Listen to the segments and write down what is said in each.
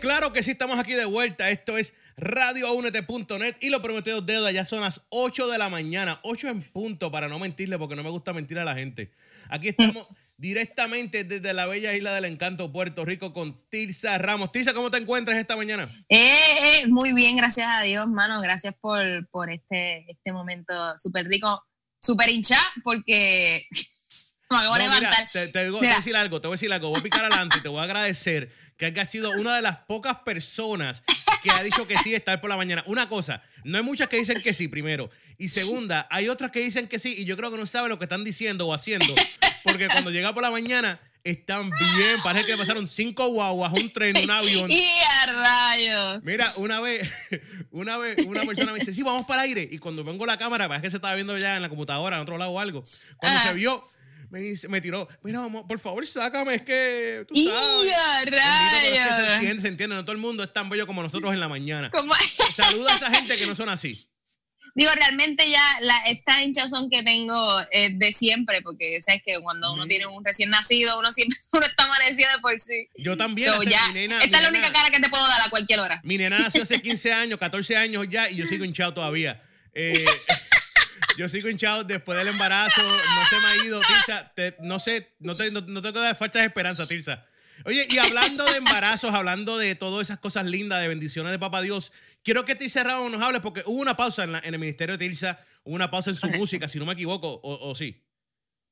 Claro que sí, estamos aquí de vuelta. Esto es radioaunete.net y lo prometido deuda. Ya son las 8 de la mañana, 8 en punto, para no mentirle, porque no me gusta mentir a la gente. Aquí estamos directamente desde la bella isla del encanto, Puerto Rico, con Tirsa Ramos. Tirsa, ¿cómo te encuentras esta mañana? Eh, eh, muy bien, gracias a Dios, mano. Gracias por, por este, este momento súper rico, súper hincha, porque me acabo de levantar. te, voy a decir algo, te voy a decir algo. Voy a picar adelante y te voy a agradecer que ha sido una de las pocas personas que ha dicho que sí estar por la mañana. Una cosa, no hay muchas que dicen que sí, primero. Y segunda, hay otras que dicen que sí y yo creo que no saben lo que están diciendo o haciendo. Porque cuando llega por la mañana están bien. Parece que pasaron cinco guaguas, un tren, un avión. ¡Y a rayos! Mira, una vez, una vez, una persona me dice, sí, vamos para el aire. Y cuando vengo la cámara, parece que se estaba viendo ya en la computadora, en otro lado o algo. Cuando se vio, me, me tiró, mira, vamos, por favor, sácame, es que tú sabes. se entiende, se entiende, no todo el mundo es tan bello como nosotros en la mañana. Saluda a esa gente que no son así. Digo, realmente ya la, esta hinchazón que tengo es de siempre, porque sabes que cuando uno tiene un recién nacido, uno siempre uno está amanecido de por sí. Yo también. esta es la única cara que te puedo dar a cualquier hora. Mi nena nació hace 15 años, 14 años ya, y yo sigo hinchado todavía. Eh, yo sigo hinchado después del embarazo, no se me ha ido, Tirsa, no sé, no te, no, tengo que dar falta de esperanza, Tirsa. Oye, y hablando de embarazos, hablando de todas esas cosas lindas, de bendiciones de Papá Dios, quiero que Tirsa Ramos nos hable porque hubo una pausa en, el Ministerio de Tirsa, hubo una pausa en su música, si no me equivoco, o, sí.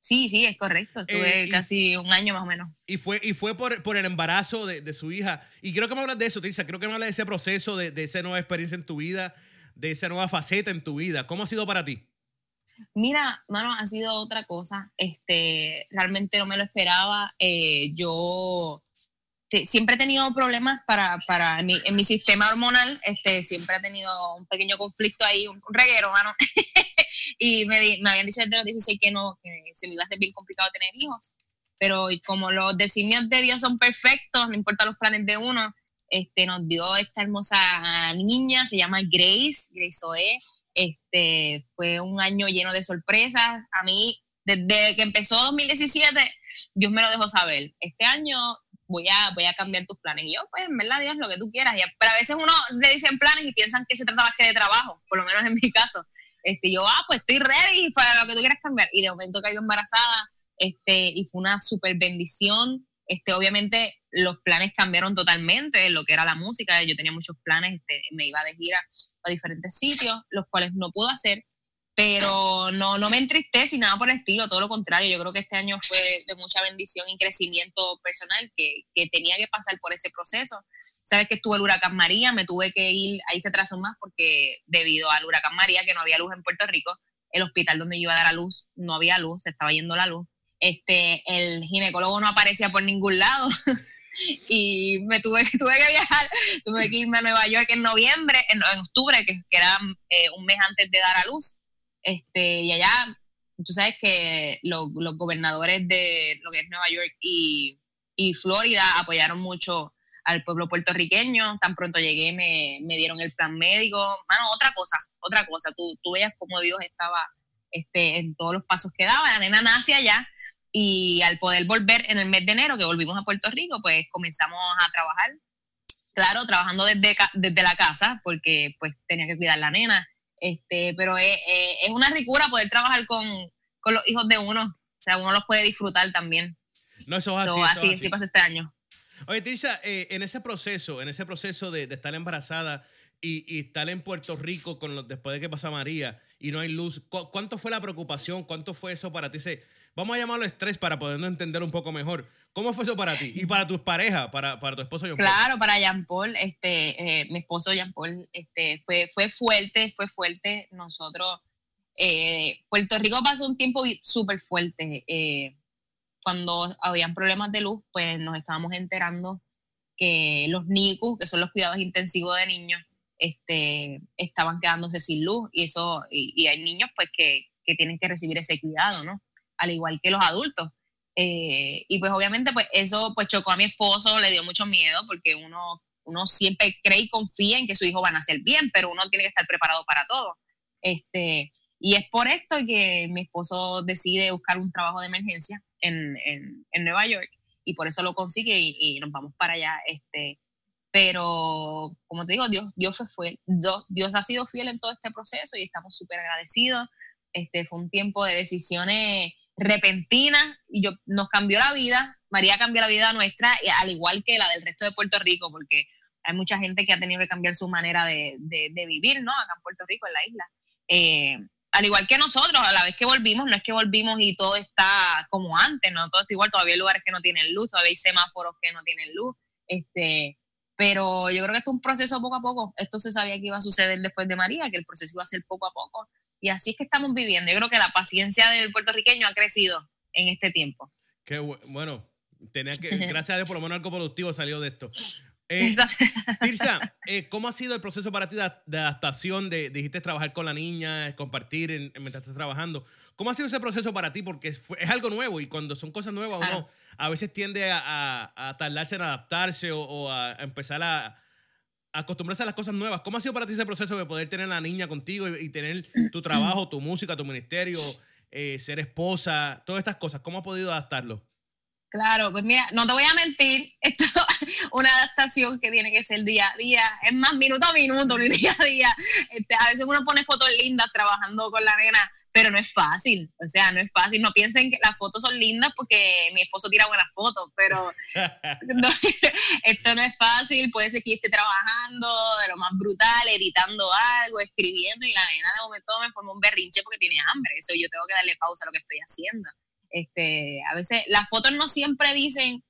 Sí, sí, es correcto. Estuve eh, casi un año más o menos. Y fue, y fue por, por el embarazo de, de, su hija. Y quiero que me hables de eso, Tirsa. Quiero que me hables de ese proceso, de, de esa nueva experiencia en tu vida, de esa nueva faceta en tu vida. ¿Cómo ha sido para ti? Mira, mano, ha sido otra cosa. Este, realmente no me lo esperaba. Eh, yo siempre he tenido problemas para, para en, mi, sistema hormonal. Este, siempre he tenido un pequeño conflicto ahí, un, reguero, mano. y me, me, habían dicho desde los 16 que no, que se me iba a hacer bien complicado tener hijos. Pero como los designios de Dios son perfectos, no importa los planes de uno, este, nos dio esta hermosa niña, se llama Grace, Grace Oe este, fue un año lleno de sorpresas. A mí, desde que empezó 2017, Dios me lo dejó saber. Este año voy a, voy a cambiar tus planes. Y yo, pues, en verdad, Dios, lo que tú quieras. pero a veces uno le dicen planes y piensan que se trata más que de trabajo, por lo menos en mi caso. Este, yo, ah, pues estoy ready para lo que tú quieras cambiar. Y de momento caigo embarazada, este, y fue una súper bendición. Este, obviamente los planes cambiaron totalmente, lo que era la música, yo tenía muchos planes, este, me iba de gira a diferentes sitios, los cuales no pude hacer, pero no, no me entristece nada por el estilo, todo lo contrario, yo creo que este año fue de mucha bendición y crecimiento personal que, que tenía que pasar por ese proceso. Sabes que estuvo el huracán María, me tuve que ir, ahí se atrasó más porque debido al huracán María, que no había luz en Puerto Rico, el hospital donde yo iba a dar a luz no había luz, se estaba yendo la luz este, el ginecólogo no aparecía por ningún lado. y me tuve, tuve que viajar, tuve que irme a Nueva York en noviembre, en, octubre, que, era eh, un mes antes de dar a luz. Este, y allá, tú sabes que los, gobernadores de lo que es Nueva York y, Florida apoyaron mucho al pueblo puertorriqueño. Tan pronto llegué, me, me, dieron el plan médico. Mano, otra cosa, otra cosa. Tú, tú veías cómo Dios estaba este, en todos los pasos que daba. La nena nace allá y al poder volver en el mes de enero, que volvimos a Puerto Rico, pues comenzamos a trabajar. Claro, trabajando desde, desde la casa, porque pues tenía que cuidar la nena. Este, pero es, es una ricura poder trabajar con, con, los hijos de uno. O sea, uno los puede disfrutar también. No, eso es así. así, pasa este año. Oye, Tisha, eh, en ese proceso, en ese proceso de, de estar embarazada y, y, estar en Puerto Rico con después de que pasa María y no hay luz, ¿cuánto fue la preocupación? ¿Cuánto fue eso para ti? Vamos a llamarlo estrés para poder entender un poco mejor. ¿Cómo fue eso para ti? Y para tus parejas, para, para tu esposo Jean Paul. Claro, para Jean Paul, este, eh, mi esposo Jean Paul, este, fue, fue fuerte, fue fuerte. Nosotros, eh, Puerto Rico pasó un tiempo súper fuerte. Eh, cuando habían problemas de luz, pues nos estábamos enterando que los NICU, que son los cuidados intensivos de niños, este, estaban quedándose sin luz y eso y, y hay niños pues que, que, tienen que recibir ese cuidado, ¿no? Al igual que los adultos. Eh, y pues obviamente pues eso pues chocó a mi esposo, le dio mucho miedo porque uno, uno siempre cree y confía en que su hijo va a nacer bien, pero uno tiene que estar preparado para todo. Este, y es por esto que mi esposo decide buscar un trabajo de emergencia en, en, Nueva York y por eso lo consigue y, nos vamos para allá. Este, pero como te digo, Dios, Dios fue, Dios, Dios ha sido fiel en todo este proceso y estamos súper agradecidos. Este fue un tiempo de decisiones repentinas y yo, nos cambió la vida. María cambió la vida nuestra, al igual que la del resto de Puerto Rico, porque hay mucha gente que ha tenido que cambiar su manera de, de, vivir, ¿no? Acá en Puerto Rico, en la isla. Eh, al igual que nosotros, a la vez que volvimos, no es que volvimos y todo está como antes, ¿no? Todo está igual, todavía hay lugares que no tienen luz, todavía hay semáforos que no tienen luz, este, pero yo creo que esto es un proceso poco a poco. Esto se sabía que iba a suceder después de María, que el proceso iba a ser poco a poco. Y así es que estamos viviendo. Yo creo que la paciencia del puertorriqueño ha crecido en este tiempo. Qué bueno. Tenía que, gracias a Dios, por lo menos algo productivo salió de esto. Eh, Tirsa, eh, ¿cómo ha sido el proceso para ti de, adaptación? De, dijiste trabajar con la niña, compartir mientras estás trabajando. ¿Cómo ha sido ese proceso para ti? Porque es, algo nuevo y cuando son cosas nuevas uno a veces tiende a, tardarse en adaptarse o, a empezar a, acostumbrarse a las cosas nuevas. ¿Cómo ha sido para ti ese proceso de poder tener a la niña contigo y, tener tu trabajo, tu música, tu ministerio, eh, ser esposa, todas estas cosas? ¿Cómo has podido adaptarlo? Claro, pues mira, no te voy a mentir, esto es una adaptación que tiene que ser día a día, es más minuto a minuto, ni día a día. Este, a veces uno pone fotos lindas trabajando con la nena, pero no es fácil, o sea, no es fácil. No piensen que las fotos son lindas porque mi esposo tira buenas fotos, pero esto no es fácil. Puede ser que esté trabajando de lo más brutal, editando algo, escribiendo, y la nena de momento me forma un berrinche porque tiene hambre. Eso yo tengo que darle pausa a lo que estoy haciendo. Este, a veces las fotos no siempre dicen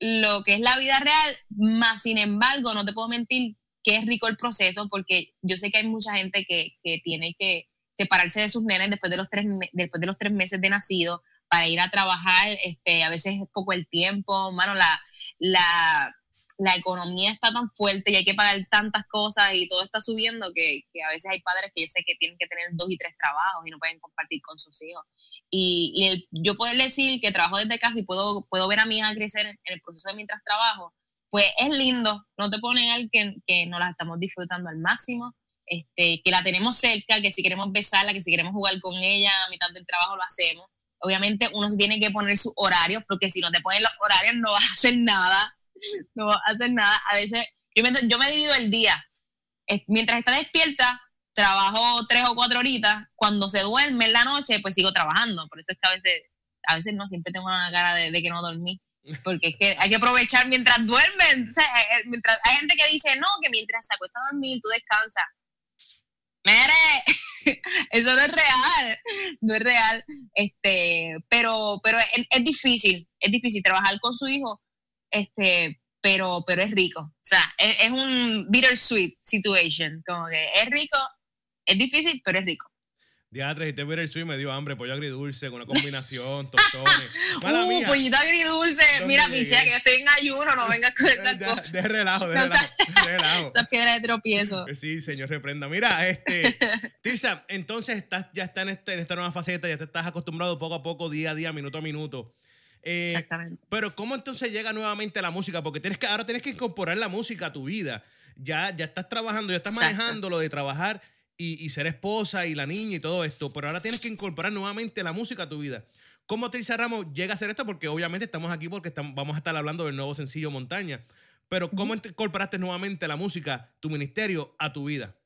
lo que es la vida real, más sin embargo, no te puedo mentir que es rico el proceso porque yo sé que hay mucha gente que, que tiene que separarse de sus nenes después de los tres, después de los tres meses de nacido para ir a trabajar, este, a veces es poco el tiempo, mano, la, la, la economía está tan fuerte y hay que pagar tantas cosas y todo está subiendo que, que, a veces hay padres que yo sé que tienen que tener dos y tres trabajos y no pueden compartir con sus hijos. Y, yo puedo decir que trabajo desde casa y puedo, puedo ver a mi hija crecer en el proceso de mientras trabajo, pues es lindo, no te pone al que, que no la estamos disfrutando al máximo, este, que la tenemos cerca, que si queremos besarla, que si queremos jugar con ella a mitad del trabajo lo hacemos. Obviamente uno se tiene que poner sus horarios, porque si no te ponen los horarios no vas a hacer nada no va a hacer nada. A veces, yo me, yo me divido el día. Mientras está despierta, trabajo tres o cuatro horitas. Cuando se duerme en la noche, pues sigo trabajando. Por eso es que a veces, a veces no, siempre tengo una cara de, que no dormí. Porque es que hay que aprovechar mientras duermen. Eh, eh, hay gente que dice, no, que mientras se acuesta a dormir, tú descansas. Mere, eso no es real, no es real. Este, pero, pero es, es difícil, es difícil trabajar con su hijo este, pero, pero es rico. O sea, es, un bittersweet situation, como que es rico, es difícil, pero es rico. Diatre, te bittersweet me dio hambre, pollo agridulce, con una combinación, tostones. uh, pollito agridulce. Mira, pinche, que yo estoy en ayuno, no vengas con estas cosas. De relajo, de relajo, de relajo. Esas piedras de tropiezo. Sí, señor, reprenda. Mira, este, Tirsa, entonces estás, ya está en, este, en esta nueva faceta, ya te estás acostumbrado poco a poco, día a día, minuto a minuto. Eh, Exactamente. Pero ¿cómo entonces llega nuevamente la música? Porque tienes que, ahora tienes que incorporar la música a tu vida. Ya, ya estás trabajando, ya estás manejando lo de trabajar y, ser esposa y la niña y todo esto, pero ahora tienes que incorporar nuevamente la música a tu vida. ¿Cómo Trisha Ramos llega a hacer esto? Porque obviamente estamos aquí porque vamos a estar hablando del nuevo sencillo Montaña. Pero ¿cómo incorporaste nuevamente la música, tu ministerio, a tu vida?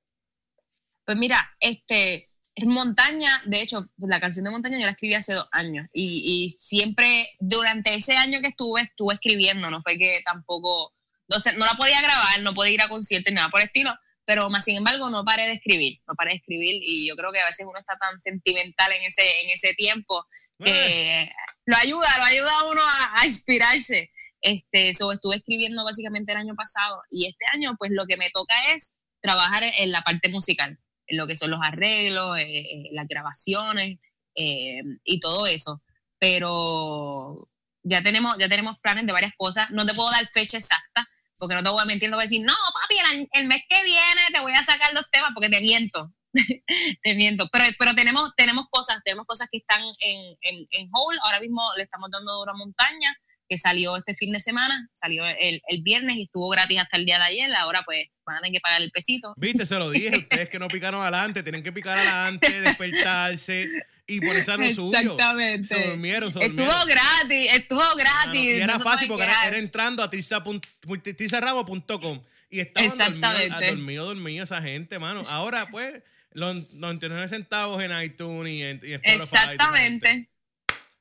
Pues mira, este, montaña, de hecho, la canción de montaña yo la escribí hace dos años y, siempre durante ese año que estuve, estuve escribiendo, no fue que tampoco, no, sé, no la podía grabar, no podía ir a conciertos ni nada por el estilo, pero más sin embargo no paré de escribir, no paré de escribir y yo creo que a veces uno está tan sentimental en ese, en ese tiempo que lo ayuda, lo ayuda a uno a, inspirarse. Este, estuve escribiendo básicamente el año pasado y este año pues lo que me toca es trabajar en la parte musical lo que son los arreglos, eh, eh, las grabaciones eh, y todo eso. Pero ya tenemos, ya tenemos planes de varias cosas. No te puedo dar fecha exacta, porque no te voy a mentir, no voy a decir, no, papi, el, mes que viene te voy a sacar los temas, porque te miento. te miento. Pero, pero tenemos, tenemos cosas, tenemos cosas que están en, en, en hold. Ahora mismo le estamos dando duro a montaña que salió este fin de semana, salió el, el, viernes y estuvo gratis hasta el día de ayer, ahora pues van a tener que pagar el pesito. Viste, se lo dije, ustedes que no picaron adelante, tienen que picar adelante, despertarse y lo suyo. Exactamente. Se durmieron, se Estuvo gratis, estuvo gratis. y era no fácil porque era, entrando a tizarramo.com y estaban dormidos, Exactamente. dormido, dormido esa gente, mano. Ahora, pues, los 99 centavos en iTunes y en, y en Spotify, Exactamente.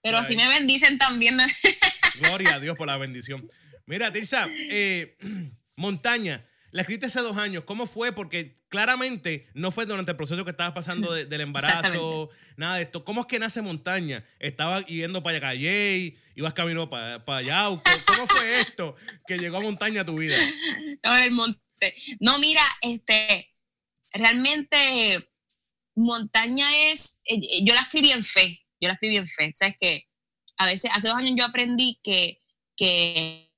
Pero así me bendicen también. Gloria a Dios por la bendición. Mira, Tirsa, eh, Montaña, la escribiste hace dos años. ¿Cómo fue? Porque claramente no fue durante el proceso que estabas pasando de- del embarazo, nada de esto. ¿Cómo es que nace Montaña? ¿Estabas yendo para Yacayey? ¿Ibas camino para, para Yauco? ¿Cómo fue esto que llegó a Montaña a tu vida? En el monte. No, mira, este, realmente montaña es, eh, yo la escribí en fe, yo la escribí en fe. Sabes que a veces, hace dos años yo aprendí que, que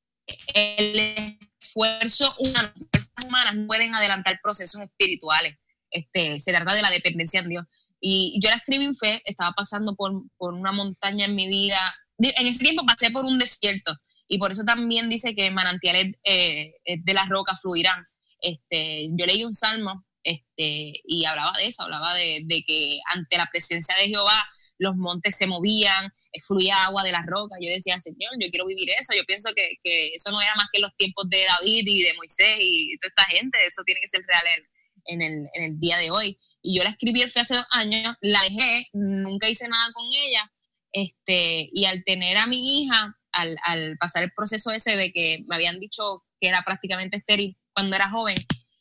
el esfuerzo humano, las fuerzas humanas no pueden adelantar procesos espirituales. Este, se trata de la dependencia en Dios. Y yo la escribí en fe, estaba pasando por, por una montaña en mi vida. En ese tiempo pasé por un desierto y por eso también dice que manantiales eh, eh, de las rocas fluirán. Este, yo leí un salmo este, y hablaba de eso, hablaba de, de que ante la presencia de Jehová los montes se movían, fluía agua de las rocas. Yo decía, Señor, yo quiero vivir eso. Yo pienso que, que eso no era más que los tiempos de David y de Moisés y toda esta gente. Eso tiene que ser real en, en, el, en el día de hoy. Y yo la escribí hace dos años, la dejé, nunca hice nada con ella. Este, y al tener a mi hija, al, al pasar el proceso ese de que me habían dicho que era prácticamente estéril cuando era joven,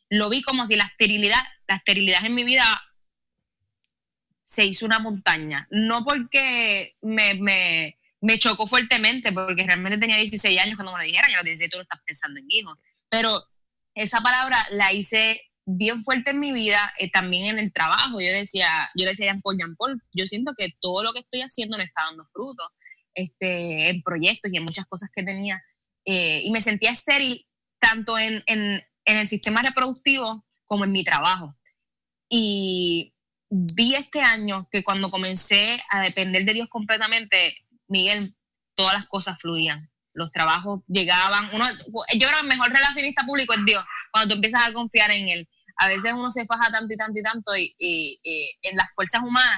lo vi como si la esterilidad, la esterilidad en mi vida se hizo una montaña. No porque me, me, me chocó fuertemente, porque realmente tenía 16 años cuando me lo dijeron, y a los 16 tú no estás pensando en hijos. Pero esa palabra la hice bien fuerte en mi vida, eh, también en el trabajo. Yo decía, yo le decía a Jean Paul, Jean Paul, yo siento que todo lo que estoy haciendo me está dando frutos este, en proyectos y en muchas cosas que tenía. Eh, y me sentía estéril tanto en, en, en el sistema reproductivo como en mi trabajo. Y vi este año que cuando comencé a depender de Dios completamente, Miguel, todas las cosas fluían. Los trabajos llegaban. Yo creo que el mejor relacionista público es Dios, cuando tú empiezas a confiar en Él. A veces uno se faja tanto y tanto y tanto y en las fuerzas humanas,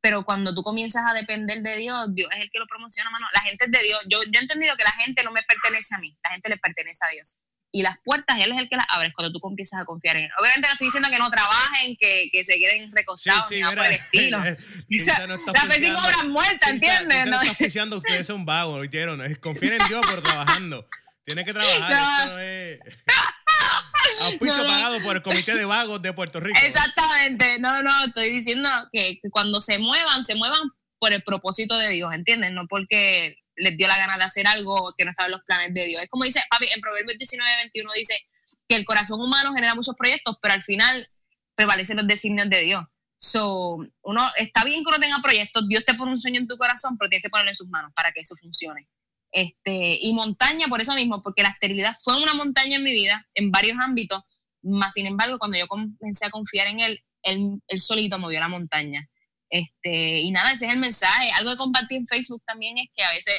pero cuando tú comienzas a depender de Dios, Dios es el que lo promociona, mano. La gente es de Dios. Yo, yo he entendido que la gente no me pertenece a mí, la gente le pertenece a Dios. Y las puertas, Él es el que las abre cuando tú empiezas a confiar en Él. Obviamente no estoy diciendo que no trabajen, que, que se queden recostados ni nada por el estilo. Tirsa no está La fe sin oficiando. obras muertas, ¿entiendes? No No. está ustedes son vagos, ¿oyeron? Confíen en Dios, pero trabajando. Tiene que trabajar. No. No es... Auspicio No, no. pagado por el Comité de Vagos de Puerto Rico. Exactamente, no, no, estoy diciendo que, que cuando se muevan, se muevan por el propósito de Dios, ¿entiendes? No porque les dio la gana de hacer algo que no estaba en los planes de Dios. Es como dice, papi, en Proverbios 19, 21 dice que el corazón humano genera muchos proyectos, pero al final prevalecen los designios de Dios. So, uno, está bien que uno tenga proyectos, Dios te pone un sueño en tu corazón, pero tienes que ponerlo en sus manos para que eso funcione. Este, y montaña por eso mismo, porque la esterilidad fue una montaña en mi vida, en varios ámbitos, más sin embargo, cuando yo comencé a confiar en él, él, él solito movió la montaña. Este, y nada, ese es el mensaje. Algo que compartí en Facebook también es que a veces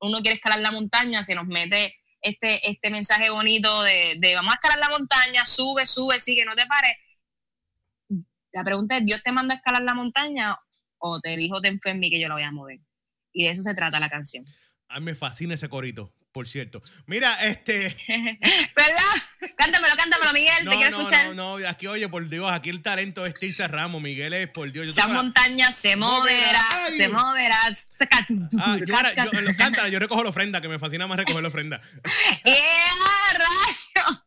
uno quiere escalar la montaña, se nos mete este, este mensaje bonito de, de vamos a escalar la montaña, sube, sube, sigue, no te pares. La pregunta es, ¿Dios te manda a escalar la montaña o te dijo, te enfermí que yo la voy a mover? Y de eso se trata la canción. A mí me fascina ese corito, por cierto. Mira, este... ¿Verdad? Cántamelo, cántamelo, Miguel, No, te quiero no, escuchar. no, no, aquí, oye, por Dios, aquí el talento es Tirsa Ramos, Miguel es, por Dios. yo Esa la- montaña se Moverá, ay. se moverá. Ah, yo, ahora- ca- yo- yo recojo la ofrenda, que me fascina más recoger la ofrenda. ¡Eh, rayo!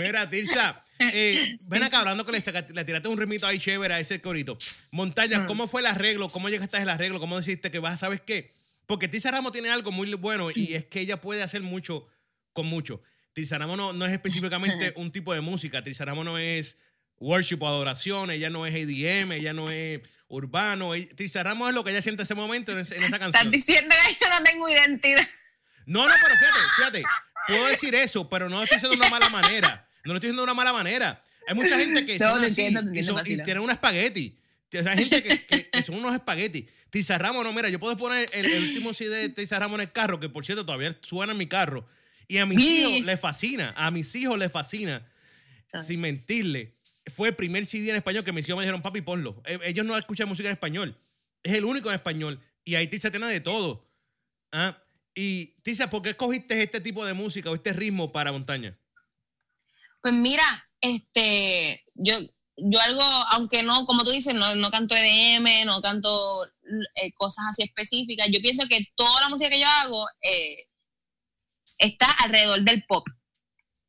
Mira, Tirsa, eh, ven acá hablando que le, le tiraste un ritmito ahí chévere a ese corito. Montaña, Mm. ¿cómo fue el arreglo? ¿Cómo llegaste al arreglo? ¿Cómo decidiste que vas, sabes qué? Porque Tirsa Ramos tiene algo muy bueno y es que ella puede hacer mucho con mucho. Tirsa Ramos no, no es específicamente un tipo de música. Tirsa Ramos no es worship o adoración, ella no es ADM, ella no es urbano. Tirsa Ramos es lo que ella siente en ese momento en, esa Estás canción. diciendo que yo no tengo identidad. No, no, pero fíjate, fíjate. Puedo decir eso, pero no lo estoy diciendo de una mala manera. No lo estoy diciendo de una mala manera. Hay mucha gente que No, entiendo, te y, entiendo, son- y tienen un espagueti. O sea, hay gente que- que son unos espaguetis. Tiza Ramos, no, mira, yo puedo poner el, el último CD de Tiza Ramos en el carro, que por cierto todavía suena en mi carro. Y a mis Sí. hijos les fascina, a mis hijos les fascina. Sin mentirle, fue el primer CD en español que mis hijos me dijeron, papi, ponlo. Eh, Ellos no escuchan música en español. es el único en español. Y ahí Tirsa tiene de todo. ¿Ah? Y Tirsa, ¿por qué escogiste este tipo de música o este ritmo para montaña? Pues mira, este, yo, yo algo, aunque no, como tú dices, no, no canto EDM, no canto eh, cosas así específicas, yo pienso que toda la música que yo hago eh, está alrededor del pop.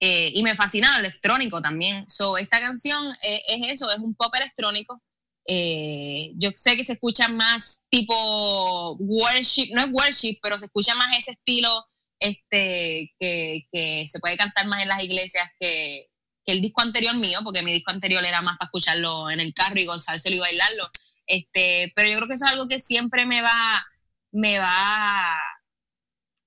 Eh, y me fascina el electrónico también. So, esta canción es eso, es un pop electrónico. yo sé que se escucha más tipo worship, no es worship, pero se escucha más ese estilo este, que, que se puede cantar más en las iglesias que, que el disco anterior mío, porque mi disco anterior era más para escucharlo en el carro y gozárselo y bailarlo. Este, pero yo creo que eso es algo que siempre me va, me va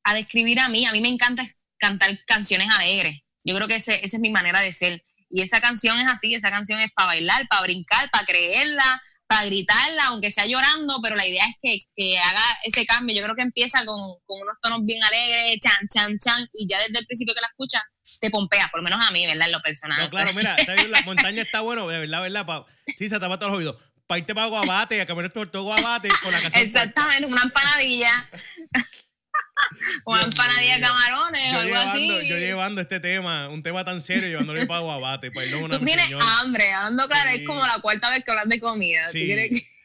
a describir a mí. A mí me encanta cantar canciones alegres. Yo creo que ese, esa es mi manera de ser. Y esa canción es así, esa canción es para bailar, para brincar, para creerla, para gritarla, aunque sea llorando, pero la idea es que, que haga ese cambio. Yo creo que empieza con, con, unos tonos bien alegres, chan, chan, chan, y ya desde el principio que la escuchas, te pompea, por lo menos a mí, ¿verdad? En lo personal. No, claro, mira, la montaña está bueno, ¿verdad? ¿verdad? Pa, sí, se tapa todos los oídos. Para irte para Guabate, a caminar por todo Guabate con la canción. Exactamente, una empanadilla. una empanadilla de camarones o algo así. Yo llevando este tema, un tema tan serio, llevándolo para Guabate, para irlo una Tú tienes hambre, hablando claro, es como la cuarta vez que hablas de comida. Sí.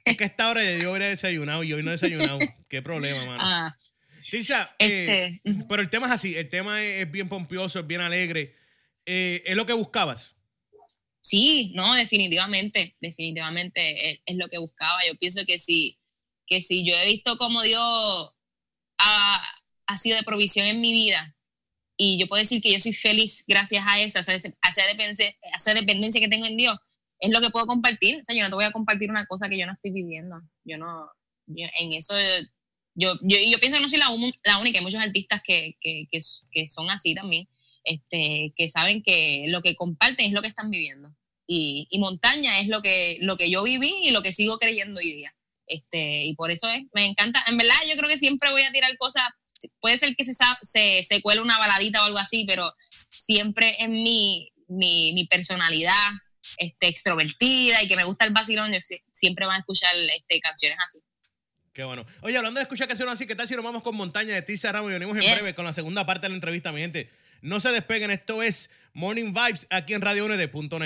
Es que esta hora yo hubiera desayunado y hoy no he desayunado. Qué problema, mano. Ah. Tisa, eh, este, pero el tema es así, el tema es, bien pompioso, es bien alegre. Eh, ¿Es lo que buscabas? Sí, no, definitivamente, definitivamente es, lo que buscaba. Yo pienso que si, que si yo he visto cómo Dios ha, ha, sido de provisión en mi vida y yo puedo decir que yo soy feliz gracias a esa, a esa, dependencia, esa dependencia que tengo en Dios, es lo que puedo compartir. O sea, yo no te voy a compartir una cosa que yo no estoy viviendo. Yo no, en eso yo, yo, yo pienso que no soy la, la única, hay muchos artistas que, que, que, son así también, este, que saben que lo que comparten es lo que están viviendo. Y, y, montaña es lo que, lo que yo viví y lo que sigo creyendo hoy día. Este, y por eso es, me encanta. En verdad, yo creo que siempre voy a tirar cosas, puede ser que se, se, se cuele una baladita o algo así, pero siempre en mi, mi, mi personalidad este, extrovertida y que me gusta el vacilón, yo siempre van a escuchar este, canciones así. Qué bueno. Oye, hablando de escuchar canciones así, ¿qué tal si nos vamos con Montaña de Tisa Ramos y venimos en breve con la segunda parte de la entrevista, mi gente? No se despeguen, esto es Morning Vibes aquí en Radio net de vuelta.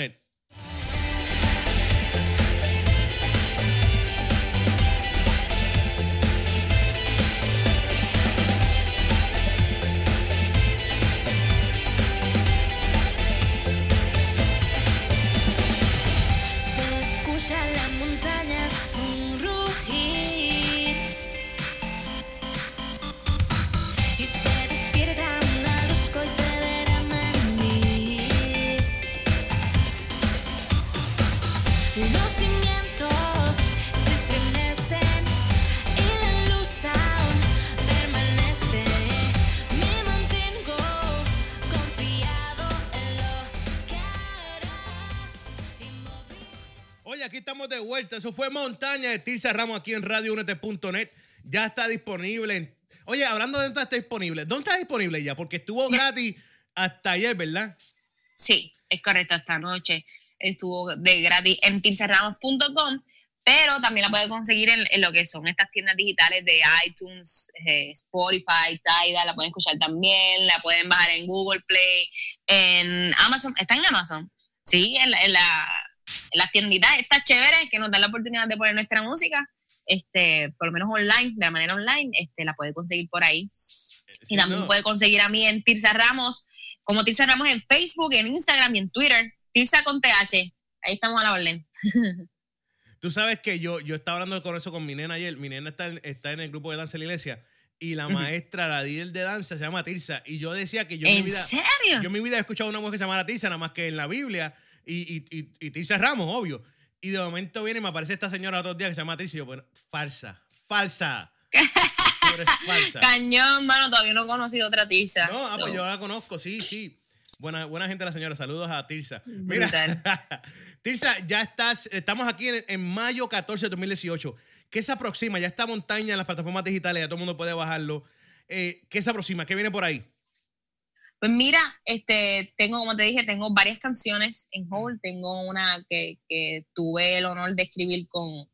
Eso fue Montaña de Tirsa Ramos aquí en radiounete.net. Ya está disponible. Oye, hablando de dónde está disponible, ¿dónde está disponible ya? Porque estuvo gratis hasta ayer, ¿verdad? Sí, es correcto, esta noche estuvo de gratis en tirsarramos.com, pero también la puede conseguir en, lo que son estas tiendas digitales de iTunes, eh, Spotify, Tidal, la pueden escuchar también, la pueden bajar en Google Play, en Amazon, está en Amazon, sí, en la las tienditas estas chéveres que nos dan la oportunidad de poner nuestra música, este, por lo menos online, de la manera online, este, la puede conseguir por ahí. y también puede conseguir a mí en Tirsa Ramos, como Tirsa Ramos en Facebook, en Instagram y en Twitter. Tirsa con TH. Ahí estamos a la orden. Tú sabes que yo, yo estaba hablando con eso con mi nena ayer. Mi nena está en, está en el grupo de danza de la iglesia y la maestra, la líder de danza, se llama Tirsa. Y yo decía que yo en, mi vida, serio? Yo en mi vida he escuchado a una mujer que se llama Tirsa, nada más que en la Biblia y, y, y, y Ramos, obvio. Y de momento viene y me aparece esta señora otros días que se llama Tricia y yo, bueno, falsa, falsa. falsa. Cañón, mano, todavía no he conocido otra Tirsa. No, ah, pues yo la conozco, sí, sí. Buena, buena gente la señora, saludos a Tirsa. Mira, Tirsa, ya estás, estamos aquí en, mayo 14 de 2018. ¿Qué se aproxima? Ya está montaña en las plataformas digitales, ya todo el mundo puede bajarlo. Eh, ¿Qué se aproxima? ¿Qué viene por ahí? Pues mira, este, tengo, como te dije, tengo varias canciones en hold. Tengo una que, tuve el honor de escribir con,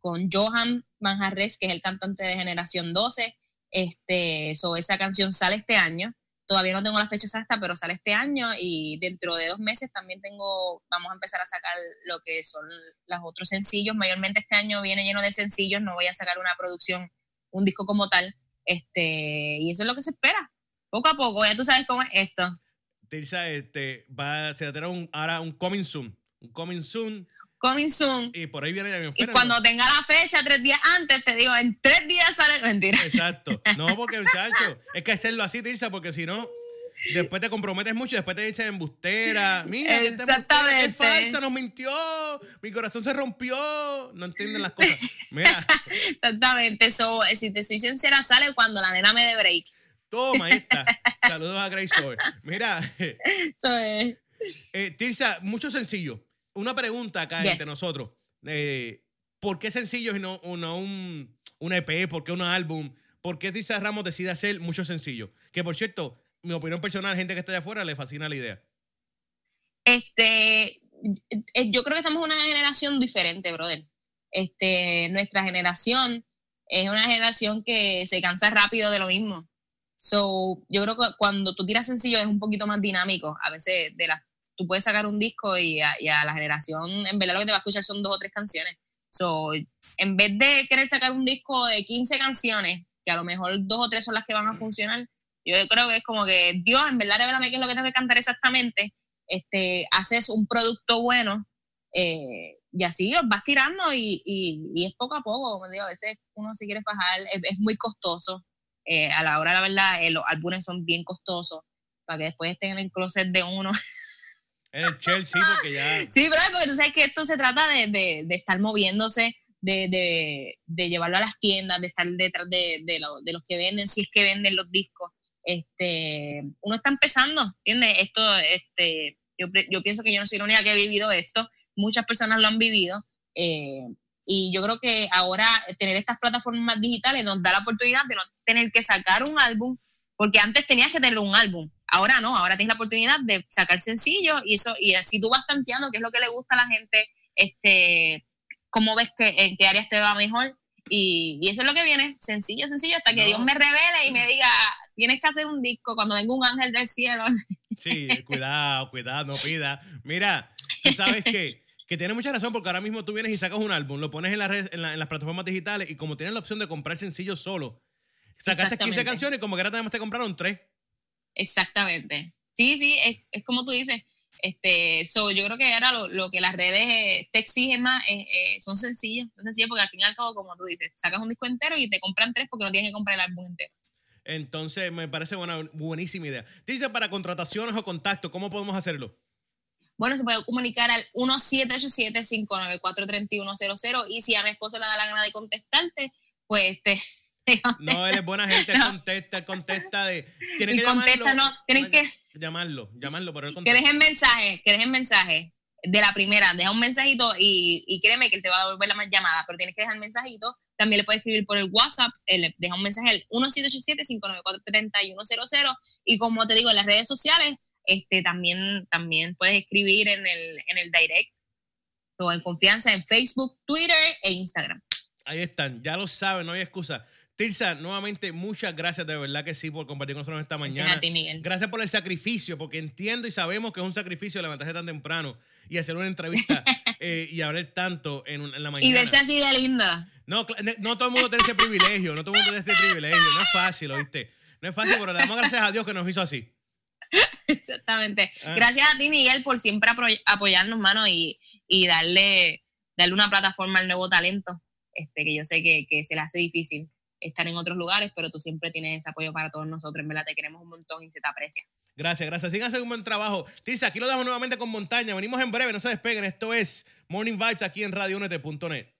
con Johan Manjarres, que es el cantante de Generación 12. Este, so, esa canción sale este año. Todavía no tengo la fecha exacta, pero sale este año y dentro de dos meses también tengo, vamos a empezar a sacar lo que son los otros sencillos. Mayormente este año viene lleno de sencillos, no voy a sacar una producción, un disco como tal. Este, y eso es lo que se espera. Poco a poco, ya tú sabes cómo es esto. Tirsa, este, va, se va a tener un, ahora un coming soon. Un coming soon. Coming soon. Y por ahí viene ya Y cuando tenga la fecha, tres días antes, te digo, en tres días sale. Mentira. Exacto. No, porque, muchacho, es que hacerlo así, Tirsa, porque si no, después te comprometes mucho y después te dicen embustera. Mira, Exactamente. es falsa, nos mintió, mi corazón se rompió. No entienden las cosas. Mira. Exactamente. eso si te soy sincera, sale cuando la nena me dé break. Toma, está. Saludos a Grace Soy. Mira. Es. Eh, Tirsa, mucho sencillo. Una pregunta acá entre nosotros. Eh, ¿Por qué sencillos y no, un, un, EP? ¿Por qué un álbum? ¿Por qué Tirsa Ramos decide hacer mucho sencillo? Que por cierto, mi opinión personal, gente que está allá afuera, le fascina la idea. Este, eh, yo creo que estamos en una generación diferente, brother. Este, nuestra generación es una generación que se cansa rápido de lo mismo. So, yo creo que cuando tú tiras sencillo es un poquito más dinámico. A veces de la, tú puedes sacar un disco y a, la generación, en verdad lo que te va a escuchar son dos o tres canciones. So, en vez de querer sacar un disco de 15 canciones, que a lo mejor dos o tres son las que van a funcionar, yo creo que es como que, Dios, en verdad, qué es lo que tengo que cantar exactamente. Este, haces un producto bueno eh, y así los vas tirando y, y, es poco a poco. Digo, a veces uno si quiere bajar, es muy costoso eh, a la hora, la verdad, eh, los álbumes son bien costosos para que después estén en el closet de uno. En el Chelsea, porque ya. Sí, pero porque tú sabes que esto se trata de, de, de estar moviéndose, de, de, de, llevarlo a las tiendas, de estar detrás de, de, los que venden, si es que venden los discos. Este, uno está empezando, ¿entiendes? Esto, este, yo, yo pienso que yo no soy la única que he vivido esto, muchas personas lo han vivido. Eh, y yo creo que ahora tener estas plataformas digitales nos da la oportunidad de no tener que sacar un álbum, porque antes tenías que tener un álbum. Ahora no, ahora tienes la oportunidad de sacar sencillos y eso y así tú vas tanteando qué es lo que le gusta a la gente, este, cómo ves que en qué áreas te va mejor y, eso es lo que viene, sencillo, sencillo, hasta que Dios me revele y me diga, tienes que hacer un disco cuando venga un ángel del cielo. Sí, cuidado, cuidado, no pida. Mira, tú sabes que que tiene mucha razón porque ahora mismo tú vienes y sacas un álbum, lo pones en, la en, las plataformas digitales y como tienes la opción de comprar sencillo solo, sacaste 15 canciones y como que ahora además te compraron 3. Exactamente. Sí, sí, es, como tú dices. Este, so, yo creo que ahora lo, que las redes eh, te exigen más son sencillos, son sencillos porque al fin y al cabo, como tú dices, sacas un disco entero y te compran tres porque no tienes que comprar el álbum entero. Entonces, me parece una buenísima idea. Dice para contrataciones o contacto, ¿cómo podemos hacerlo? Bueno, se puede comunicar al 1787-594-3100 y si a mi esposo le da la gana de contestarte, pues te... No, él es buena gente, contesta, contesta de... Tiene que contesta, no, tienen que... Llamarlo, llamarlo, pero él contesta. Que dejen mensaje, que dejen mensaje de la primera, deja un mensajito y, y créeme que él te va a devolver la más llamada, pero tienes que dejar mensajito. También le puedes escribir por el WhatsApp, deja un mensaje al 1787-594-3100 y como te digo, en las redes sociales este, también, también puedes escribir en el, en el direct o en confianza en Facebook, Twitter e Instagram. Ahí están, ya lo saben, no hay excusa. Tirsa, nuevamente, muchas gracias de verdad que sí por compartir con nosotros esta mañana. Gracias a ti, Miguel. Gracias por el sacrificio, porque entiendo y sabemos que es un sacrificio levantarse tan temprano y hacer una entrevista eh, y hablar tanto en, en, la mañana. Y verse así de linda. No, no todo el mundo tiene ese privilegio, no todo el mundo tiene ese privilegio, no es fácil, ¿oíste? No es fácil, pero le damos gracias a Dios que nos hizo así. Exactamente. Ah. Gracias a ti, Miguel, por siempre apoyarnos, mano, y, darle, darle una plataforma al nuevo talento, este, que yo sé que, se le hace difícil estar en otros lugares, pero tú siempre tienes ese apoyo para todos nosotros. En verdad, te queremos un montón y se te aprecia. Gracias, gracias. Sigan haciendo un buen trabajo. Tisa, aquí lo damos nuevamente con Montaña. Venimos en breve, no se despeguen. Esto es Morning Vibes aquí en RadioUnete.net.